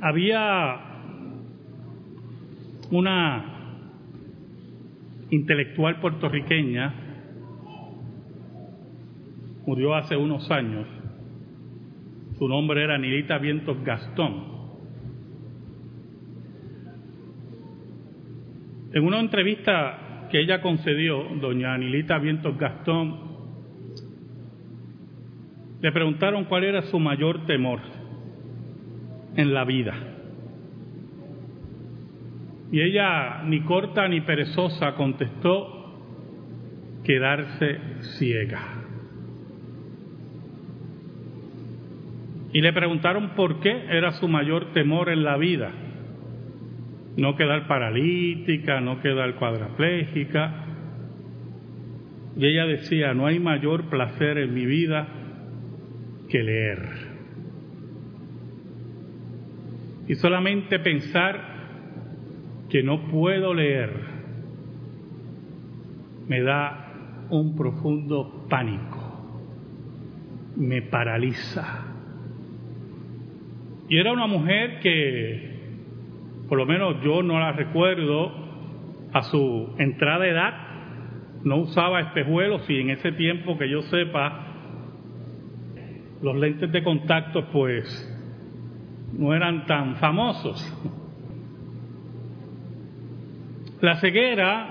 Había una intelectual puertorriqueña, murió hace unos años, su nombre era Nilita Vientos Gastón. En una entrevista que ella concedió, doña Anilita Vientos Gastón, le preguntaron cuál era su mayor temor en la vida. Y ella, ni corta ni perezosa, contestó, quedarse ciega. Y le preguntaron por qué era su mayor temor en la vida. No quedar paralítica, no quedar cuadraplégica. Y ella decía, no hay mayor placer en mi vida que leer. Y solamente pensar que no puedo leer me da un profundo pánico, me paraliza. Y era una mujer que, por lo menos yo no la recuerdo, a su entrada de edad no usaba espejuelos y en ese tiempo que yo sepa, los lentes de contacto pues no eran tan famosos. La ceguera,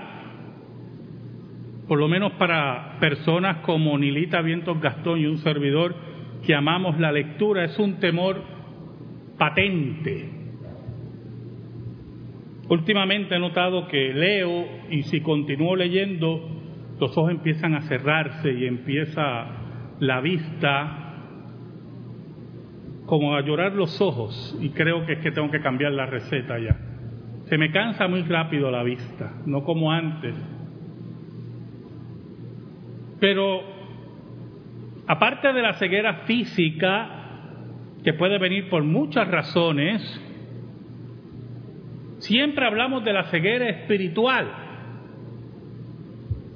por lo menos para personas como Nilita Vientos Gastón y un servidor que amamos la lectura, es un temor patente. Últimamente he notado que leo y si continúo leyendo, los ojos empiezan a cerrarse y empieza la vista como a llorar los ojos y creo que es que tengo que cambiar la receta ya. Se me cansa muy rápido la vista, no como antes. Pero aparte de la ceguera física, que puede venir por muchas razones, siempre hablamos de la ceguera espiritual.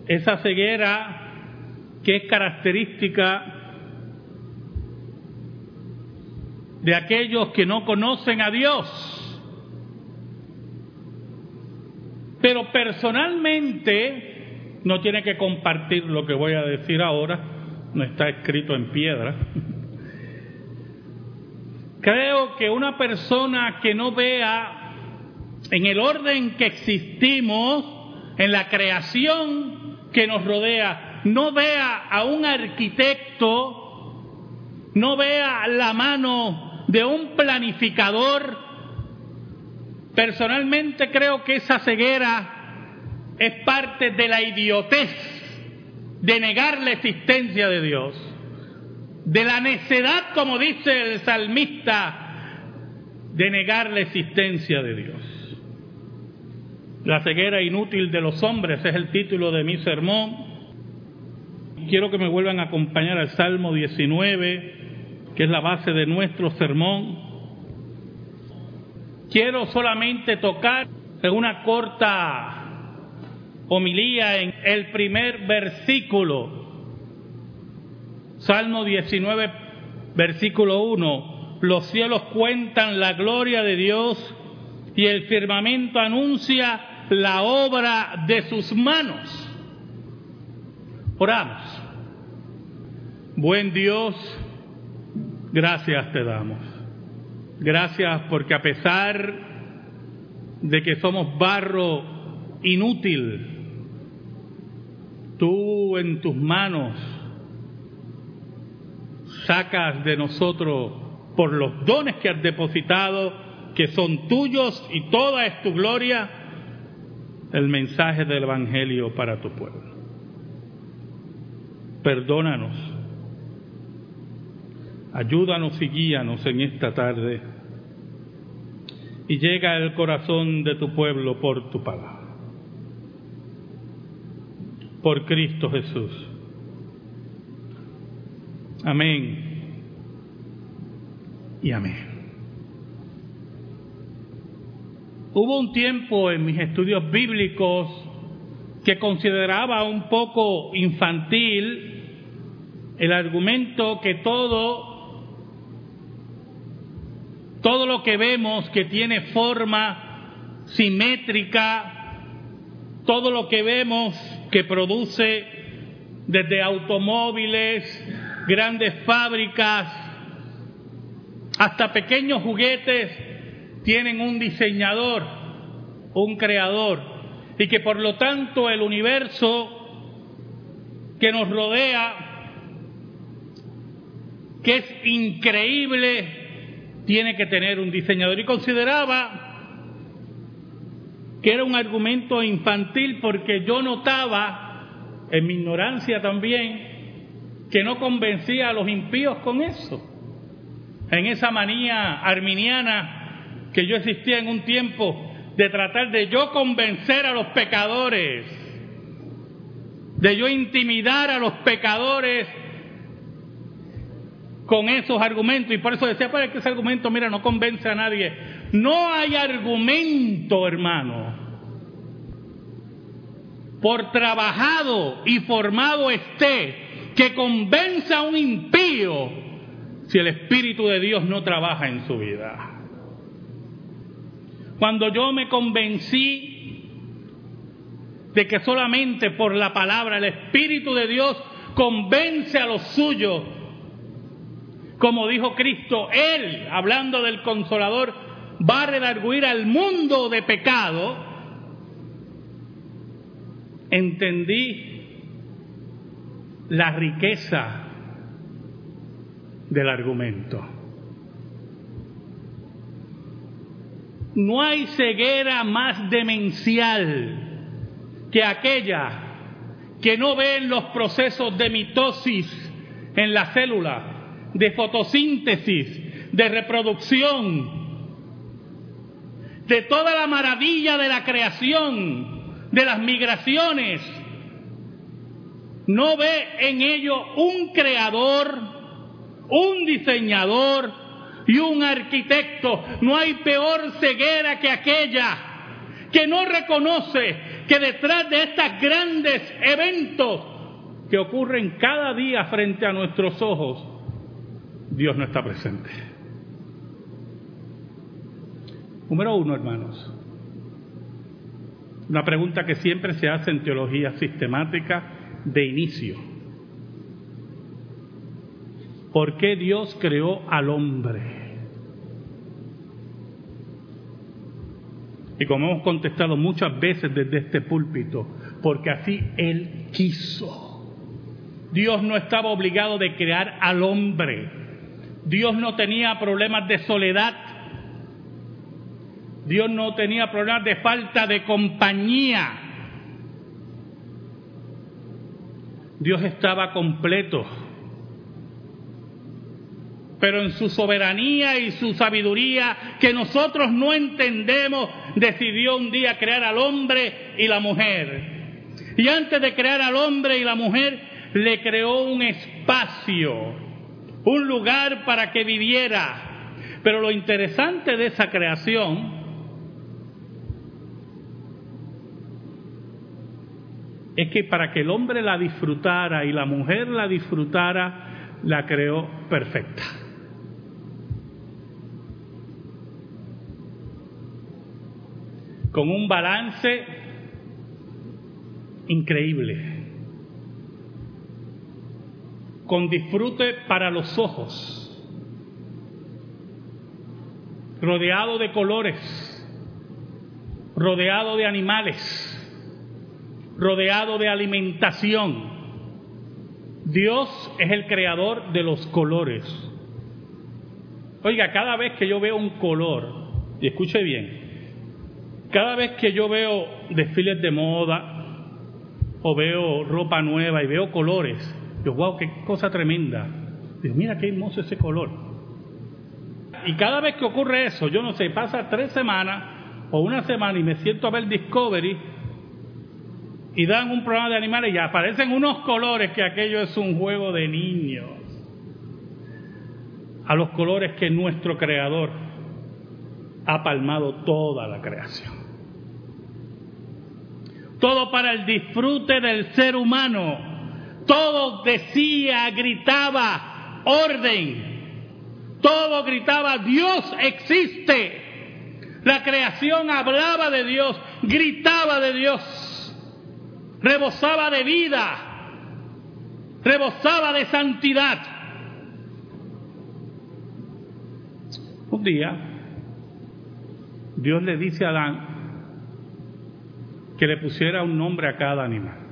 Esa ceguera que es característica de aquellos que no conocen a Dios. Pero personalmente, no tiene que compartir lo que voy a decir ahora, no está escrito en piedra. Creo que una persona que no vea en el orden que existimos, en la creación que nos rodea, no vea a un arquitecto, no vea la mano de un planificador, personalmente creo que esa ceguera es parte de la idiotez de negar la existencia de Dios de la necedad, como dice el salmista, de negar la existencia de Dios. La ceguera inútil de los hombres es el título de mi sermón. Quiero que me vuelvan a acompañar al Salmo 19, que es la base de nuestro sermón. Quiero solamente tocar en una corta homilía en el primer versículo Salmo 19, versículo 1. Los cielos cuentan la gloria de Dios y el firmamento anuncia la obra de sus manos. Oramos. Buen Dios, gracias te damos. Gracias porque a pesar de que somos barro inútil, tú en tus manos sacas de nosotros por los dones que has depositado, que son tuyos y toda es tu gloria, el mensaje del Evangelio para tu pueblo. Perdónanos, ayúdanos y guíanos en esta tarde y llega al corazón de tu pueblo por tu palabra. Por Cristo Jesús. Amén. Y amén. Hubo un tiempo en mis estudios bíblicos que consideraba un poco infantil el argumento que todo todo lo que vemos que tiene forma simétrica, todo lo que vemos que produce desde automóviles, grandes fábricas, hasta pequeños juguetes, tienen un diseñador, un creador, y que por lo tanto el universo que nos rodea, que es increíble, tiene que tener un diseñador. Y consideraba que era un argumento infantil porque yo notaba, en mi ignorancia también, que no convencía a los impíos con eso. En esa manía arminiana que yo existía en un tiempo de tratar de yo convencer a los pecadores, de yo intimidar a los pecadores con esos argumentos. Y por eso decía, pues que ese argumento, mira, no convence a nadie. No hay argumento, hermano, por trabajado y formado esté, que convenza a un impío si el Espíritu de Dios no trabaja en su vida. Cuando yo me convencí de que solamente por la palabra el Espíritu de Dios convence a los suyos como dijo Cristo, Él, hablando del consolador, va a redarguir al mundo de pecado, entendí la riqueza del argumento. No hay ceguera más demencial que aquella que no ve los procesos de mitosis en la célula de fotosíntesis, de reproducción, de toda la maravilla de la creación, de las migraciones, no ve en ello un creador, un diseñador y un arquitecto. No hay peor ceguera que aquella que no reconoce que detrás de estos grandes eventos que ocurren cada día frente a nuestros ojos, Dios no está presente. Número uno, hermanos. Una pregunta que siempre se hace en teología sistemática de inicio. ¿Por qué Dios creó al hombre? Y como hemos contestado muchas veces desde este púlpito, porque así Él quiso. Dios no estaba obligado de crear al hombre. Dios no tenía problemas de soledad. Dios no tenía problemas de falta de compañía. Dios estaba completo. Pero en su soberanía y su sabiduría, que nosotros no entendemos, decidió un día crear al hombre y la mujer. Y antes de crear al hombre y la mujer, le creó un espacio un lugar para que viviera. Pero lo interesante de esa creación es que para que el hombre la disfrutara y la mujer la disfrutara, la creó perfecta. Con un balance increíble. Con disfrute para los ojos, rodeado de colores, rodeado de animales, rodeado de alimentación. Dios es el creador de los colores. Oiga, cada vez que yo veo un color, y escuche bien, cada vez que yo veo desfiles de moda o veo ropa nueva y veo colores, yo, wow, qué cosa tremenda. Digo, mira qué hermoso ese color. Y cada vez que ocurre eso, yo no sé, pasa tres semanas o una semana y me siento a ver Discovery y dan un programa de animales y aparecen unos colores que aquello es un juego de niños. A los colores que nuestro creador ha palmado toda la creación. Todo para el disfrute del ser humano todo decía, gritaba, orden. Todo gritaba, Dios existe. La creación hablaba de Dios, gritaba de Dios, rebosaba de vida, rebosaba de santidad. Un día, Dios le dice a Adán que le pusiera un nombre a cada animal.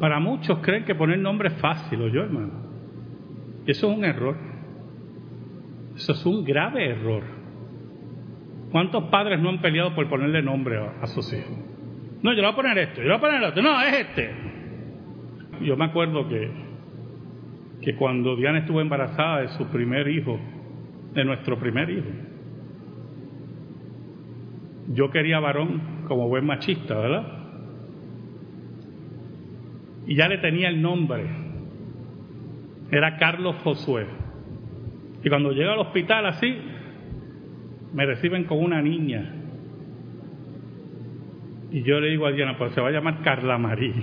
Para muchos creen que poner nombre es fácil, ¿o yo, hermano? Eso es un error. Eso es un grave error. ¿Cuántos padres no han peleado por ponerle nombre a, sus hijos? No, yo le voy a poner esto, yo le voy a poner otro. No, es este. Yo me acuerdo que, que cuando Diana estuvo embarazada de su primer hijo, de nuestro primer hijo, yo quería varón como buen machista, ¿verdad? Y ya le tenía el nombre. Era Carlos Josué. Y cuando llega al hospital así, me reciben con una niña. Y yo le digo a Diana, pues se va a llamar Carla María.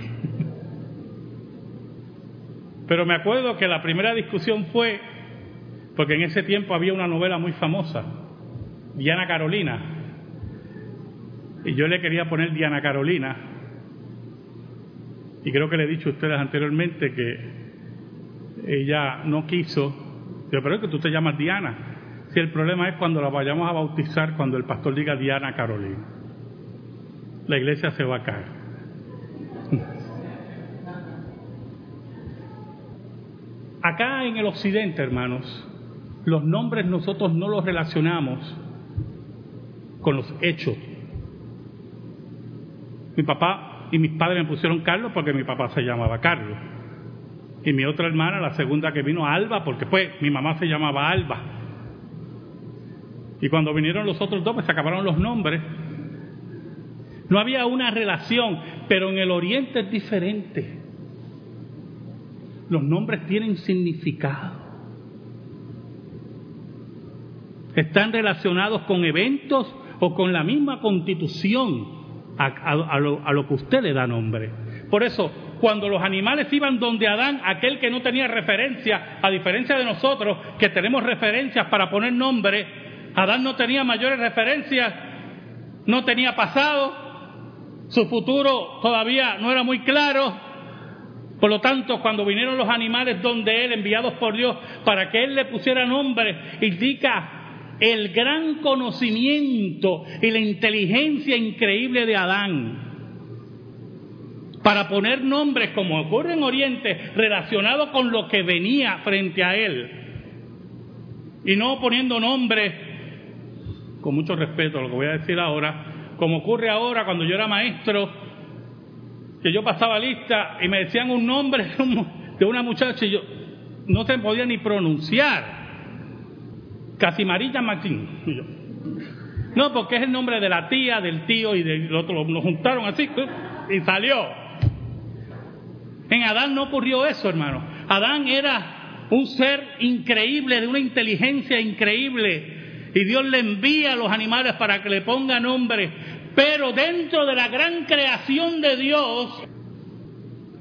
Pero me acuerdo que la primera discusión fue, porque en ese tiempo había una novela muy famosa, Diana Carolina. Y yo le quería poner Diana Carolina. Y creo que le he dicho a ustedes anteriormente que ella no quiso pero es que tú te llamas Diana. Si el problema es cuando la vayamos a bautizar, cuando el pastor diga Diana Carolina, la iglesia se va a caer. Acá en el occidente, hermanos, los nombres nosotros no los relacionamos con los hechos. Mi papá y mis padres me pusieron Carlos porque mi papá se llamaba Carlos y mi otra hermana, la segunda que vino, Alba, porque pues mi mamá se llamaba Alba. Y cuando vinieron los otros dos, pues se acabaron los nombres. No había una relación, pero en el oriente es diferente. Los nombres tienen significado. Están relacionados con eventos o con la misma constitución a, lo, que usted le da nombre. Por eso, cuando los animales iban donde Adán, aquel que no tenía referencia, a diferencia de nosotros que tenemos referencias para poner nombre, Adán no tenía mayores referencias, no tenía pasado, su futuro todavía no era muy claro. Por lo tanto, cuando vinieron los animales donde él, enviados por Dios, para que él le pusiera nombre, indica el gran conocimiento y la inteligencia increíble de Adán para poner nombres, como ocurre en Oriente, relacionados con lo que venía frente a él. Y no poniendo nombres, con mucho respeto lo que voy a decir ahora, como ocurre ahora cuando yo era maestro, que yo pasaba lista y me decían un nombre de una muchacha y yo no se podía ni pronunciar. Casimarilla Martín. No, porque es el nombre de la tía, del tío y del otro. Nos juntaron así y salió. En Adán no ocurrió eso, hermano. Adán era un ser increíble, de una inteligencia increíble. Y Dios le envía a los animales para que le ponga nombre. Pero dentro de la gran creación de Dios,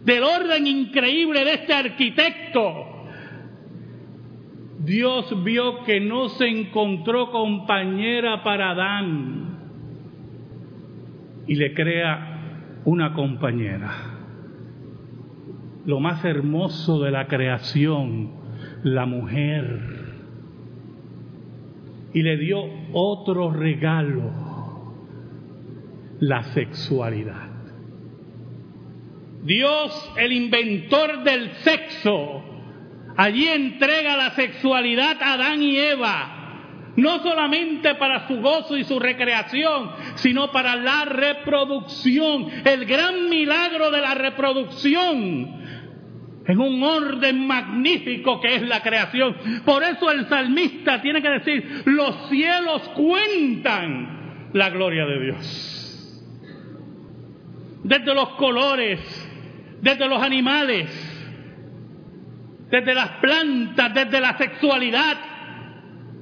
del orden increíble de este arquitecto, Dios vio que no se encontró compañera para Adán y le crea una compañera lo más hermoso de la creación, la mujer. Y le dio otro regalo, la sexualidad. Dios, el inventor del sexo, allí entrega la sexualidad a Adán y Eva no solamente para su gozo y su recreación, sino para la reproducción, el gran milagro de la reproducción en un orden magnífico que es la creación. Por eso el salmista tiene que decir, los cielos cuentan la gloria de Dios. Desde los colores, desde los animales, desde las plantas, desde la sexualidad.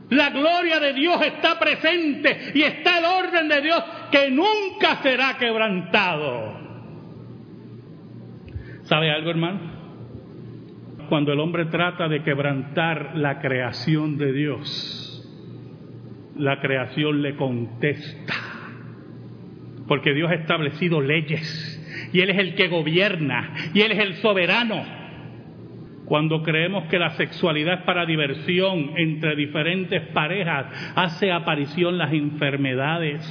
La gloria de Dios está presente y está el orden de Dios que nunca será quebrantado. ¿Sabe algo, hermano? cuando el hombre trata de quebrantar la creación de Dios, la creación le contesta. Porque Dios ha establecido leyes y Él es el que gobierna y Él es el soberano. Cuando creemos que la sexualidad es para diversión entre diferentes parejas, hace aparición las enfermedades,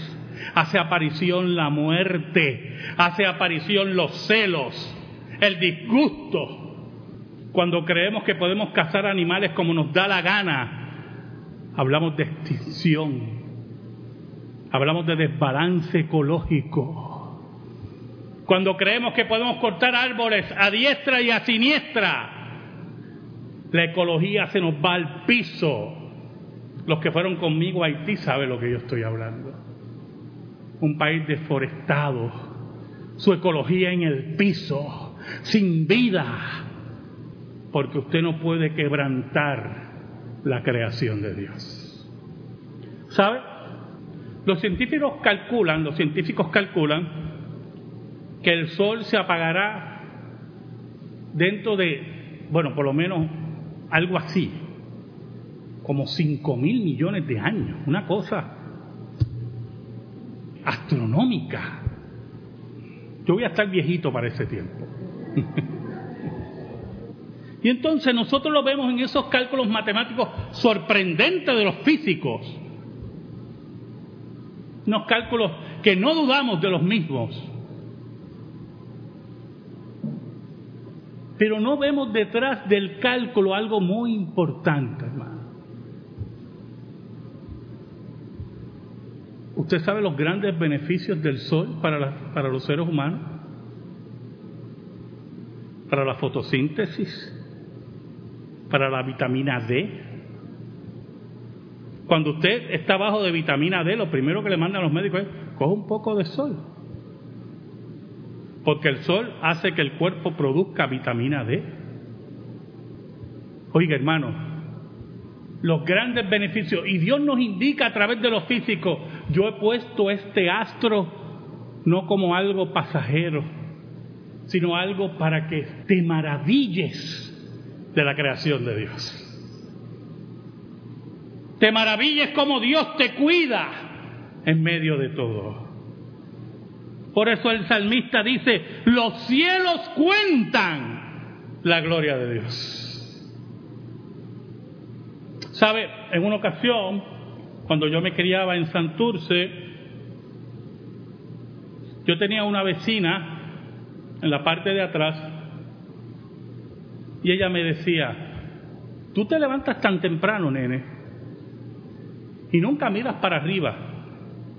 hace aparición la muerte, hace aparición los celos, el disgusto. Cuando creemos que podemos cazar animales como nos da la gana, hablamos de extinción, hablamos de desbalance ecológico. Cuando creemos que podemos cortar árboles a diestra y a siniestra, la ecología se nos va al piso. Los que fueron conmigo a Haití saben lo que yo estoy hablando. Un país deforestado, su ecología en el piso, sin vida, porque usted no puede quebrantar la creación de Dios. ¿Sabe? Los científicos calculan, los científicos calculan que el sol se apagará dentro de, bueno, por lo menos algo así, como cinco mil millones de años, una cosa astronómica. Yo voy a estar viejito para ese tiempo. y entonces nosotros lo vemos en esos cálculos matemáticos sorprendentes de los físicos. Unos cálculos que no dudamos de los mismos. Pero no vemos detrás del cálculo algo muy importante, hermano. ¿Usted sabe los grandes beneficios del sol para, para los seres humanos? Para la fotosíntesis, para la vitamina D. Cuando usted está bajo de vitamina D, lo primero que le mandan los médicos es, coja un poco de sol porque el sol hace que el cuerpo produzca vitamina D. Oiga, hermano, los grandes beneficios, y Dios nos indica a través de los físicos, yo he puesto este astro no como algo pasajero, sino algo para que te maravilles de la creación de Dios. Te maravilles como Dios te cuida en medio de todo. Por eso el salmista dice, los cielos cuentan la gloria de Dios. ¿Sabe? En una ocasión, cuando yo me criaba en Santurce, yo tenía una vecina en la parte de atrás y ella me decía, tú te levantas tan temprano, nene, y nunca miras para arriba.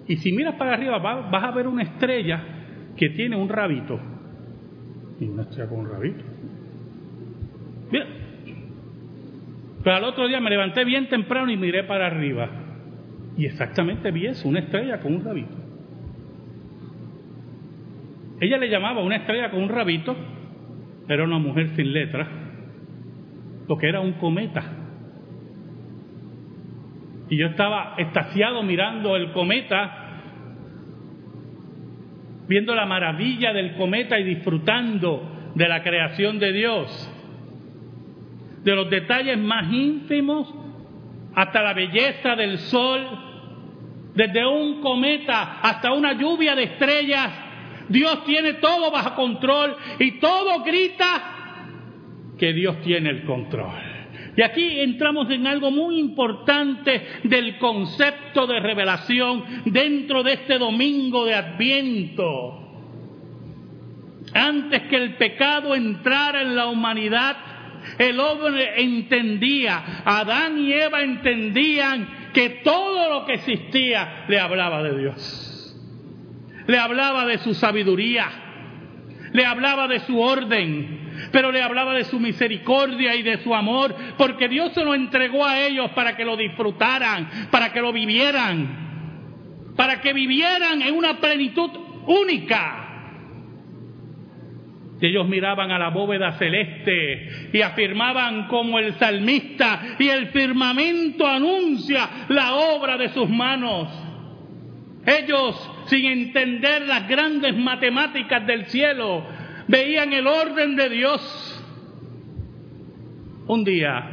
Y si miras para arriba vas a ver una estrella que tiene un rabito. Y una estrella con un rabito. Mira. Pero al otro día me levanté bien temprano y miré para arriba. Y exactamente vi eso, una estrella con un rabito. Ella le llamaba una estrella con un rabito, era una mujer sin letra, porque era un cometa. Y yo estaba estaciado mirando el cometa, viendo la maravilla del cometa y disfrutando de la creación de Dios, de los detalles más ínfimos hasta la belleza del sol, desde un cometa hasta una lluvia de estrellas. Dios tiene todo bajo control y todo grita que Dios tiene el control. Y aquí entramos en algo muy importante del concepto de revelación dentro de este domingo de Adviento. Antes que el pecado entrara en la humanidad, el hombre entendía, Adán y Eva entendían que todo lo que existía le hablaba de Dios. Le hablaba de su sabiduría, le hablaba de su orden, pero le hablaba de su misericordia y de su amor, porque Dios se lo entregó a ellos para que lo disfrutaran, para que lo vivieran, para que vivieran en una plenitud única. Y ellos miraban a la bóveda celeste y afirmaban como el salmista y el firmamento anuncia la obra de sus manos. Ellos, sin entender las grandes matemáticas del cielo, veían el orden de Dios Un día,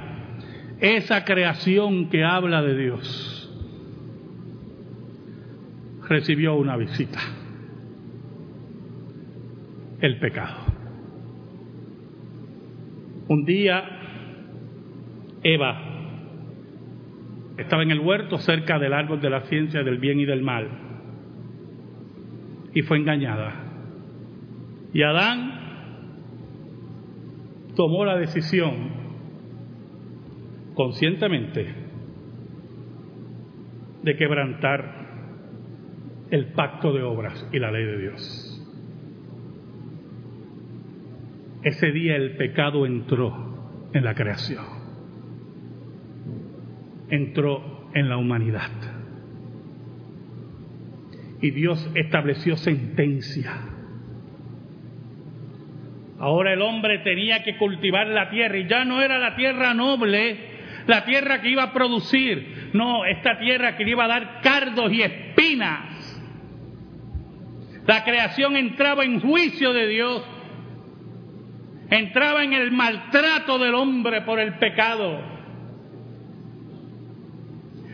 esa creación que habla de Dios recibió una visita. El pecado. Un día, Eva estaba en el huerto cerca del árbol de la ciencia del bien y del mal y fue engañada. Y Adán tomó la decisión conscientemente de quebrantar el pacto de obras y la ley de Dios. Ese día el pecado entró en la creación, entró en la humanidad. Y Dios estableció sentencia. Ahora el hombre tenía que cultivar la tierra y ya no era la tierra noble, la tierra que iba a producir, no, esta tierra que iba a dar cardos y espinas la creación entraba en juicio de Dios, entraba en el maltrato del hombre por el pecado.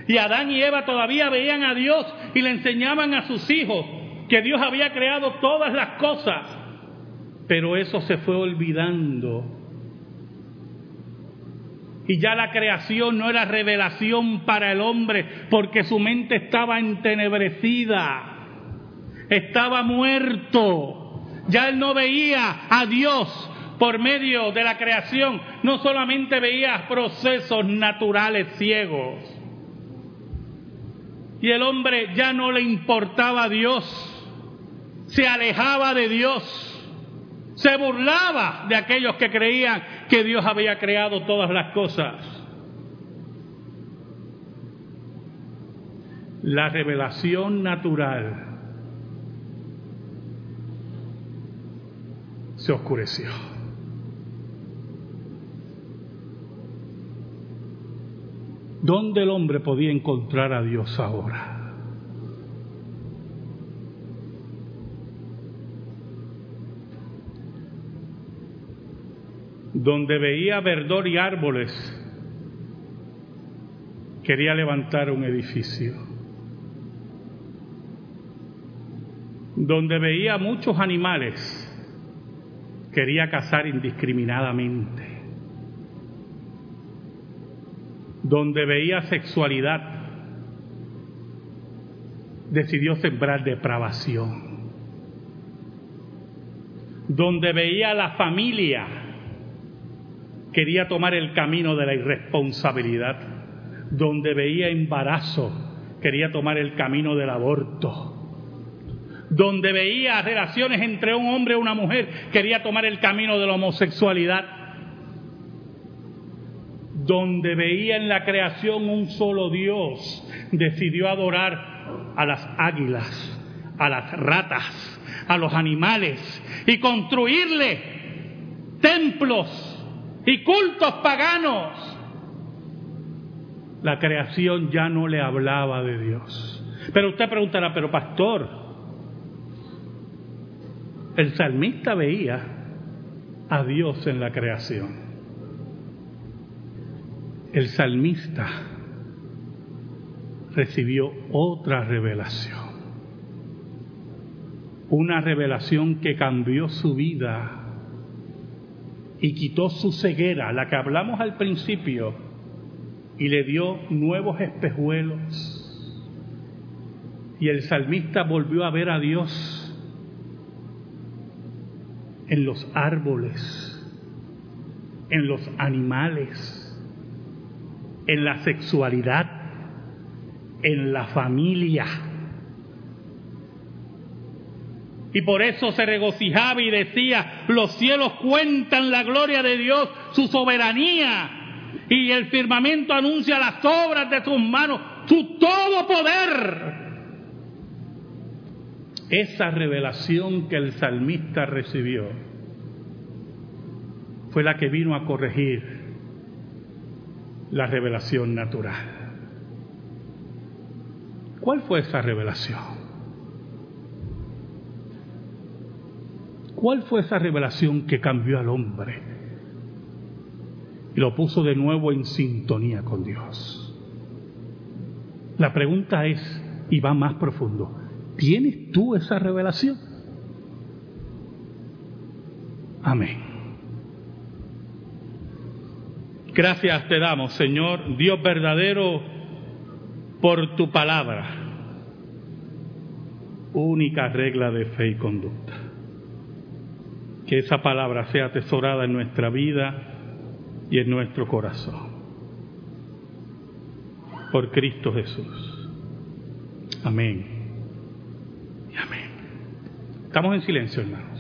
Y Adán y Eva todavía veían a Dios y le enseñaban a sus hijos que Dios había creado todas las cosas. Pero eso se fue olvidando. Y ya la creación no era revelación para el hombre porque su mente estaba entenebrecida estaba muerto. Ya él no veía a Dios por medio de la creación, no solamente veía procesos naturales ciegos. Y el hombre ya no le importaba a Dios, se alejaba de Dios, se burlaba de aquellos que creían que Dios había creado todas las cosas. La revelación natural se oscureció. ¿Dónde el hombre podía encontrar a Dios ahora? Donde veía verdor y árboles, quería levantar un edificio. Donde veía muchos animales, quería cazar indiscriminadamente. Donde veía sexualidad, decidió sembrar depravación. Donde veía la familia, quería tomar el camino de la irresponsabilidad. Donde veía embarazo, quería tomar el camino del aborto donde veía relaciones entre un hombre y una mujer, quería tomar el camino de la homosexualidad. Donde veía en la creación un solo Dios, decidió adorar a las águilas, a las ratas, a los animales y construirle templos y cultos paganos. La creación ya no le hablaba de Dios. Pero usted preguntará, pero pastor, el salmista veía a Dios en la creación. El salmista recibió otra revelación. Una revelación que cambió su vida y quitó su ceguera, la que hablamos al principio, y le dio nuevos espejuelos. Y el salmista volvió a ver a Dios en los árboles, en los animales, en la sexualidad, en la familia. Y por eso se regocijaba y decía, los cielos cuentan la gloria de Dios, su soberanía, y el firmamento anuncia las obras de sus manos, su todo poder. Esa revelación que el salmista recibió fue la que vino a corregir la revelación natural. ¿Cuál fue esa revelación? ¿Cuál fue esa revelación que cambió al hombre? y lo puso de nuevo en sintonía con Dios. La pregunta es, y va más profundo, ¿tienes tú esa revelación? Amén. Gracias te damos, Señor, Dios verdadero, por tu palabra, única regla de fe y conducta. Que esa palabra sea atesorada en nuestra vida y en nuestro corazón. Por Cristo Jesús. Amén. Y amén. Estamos en silencio, hermanos.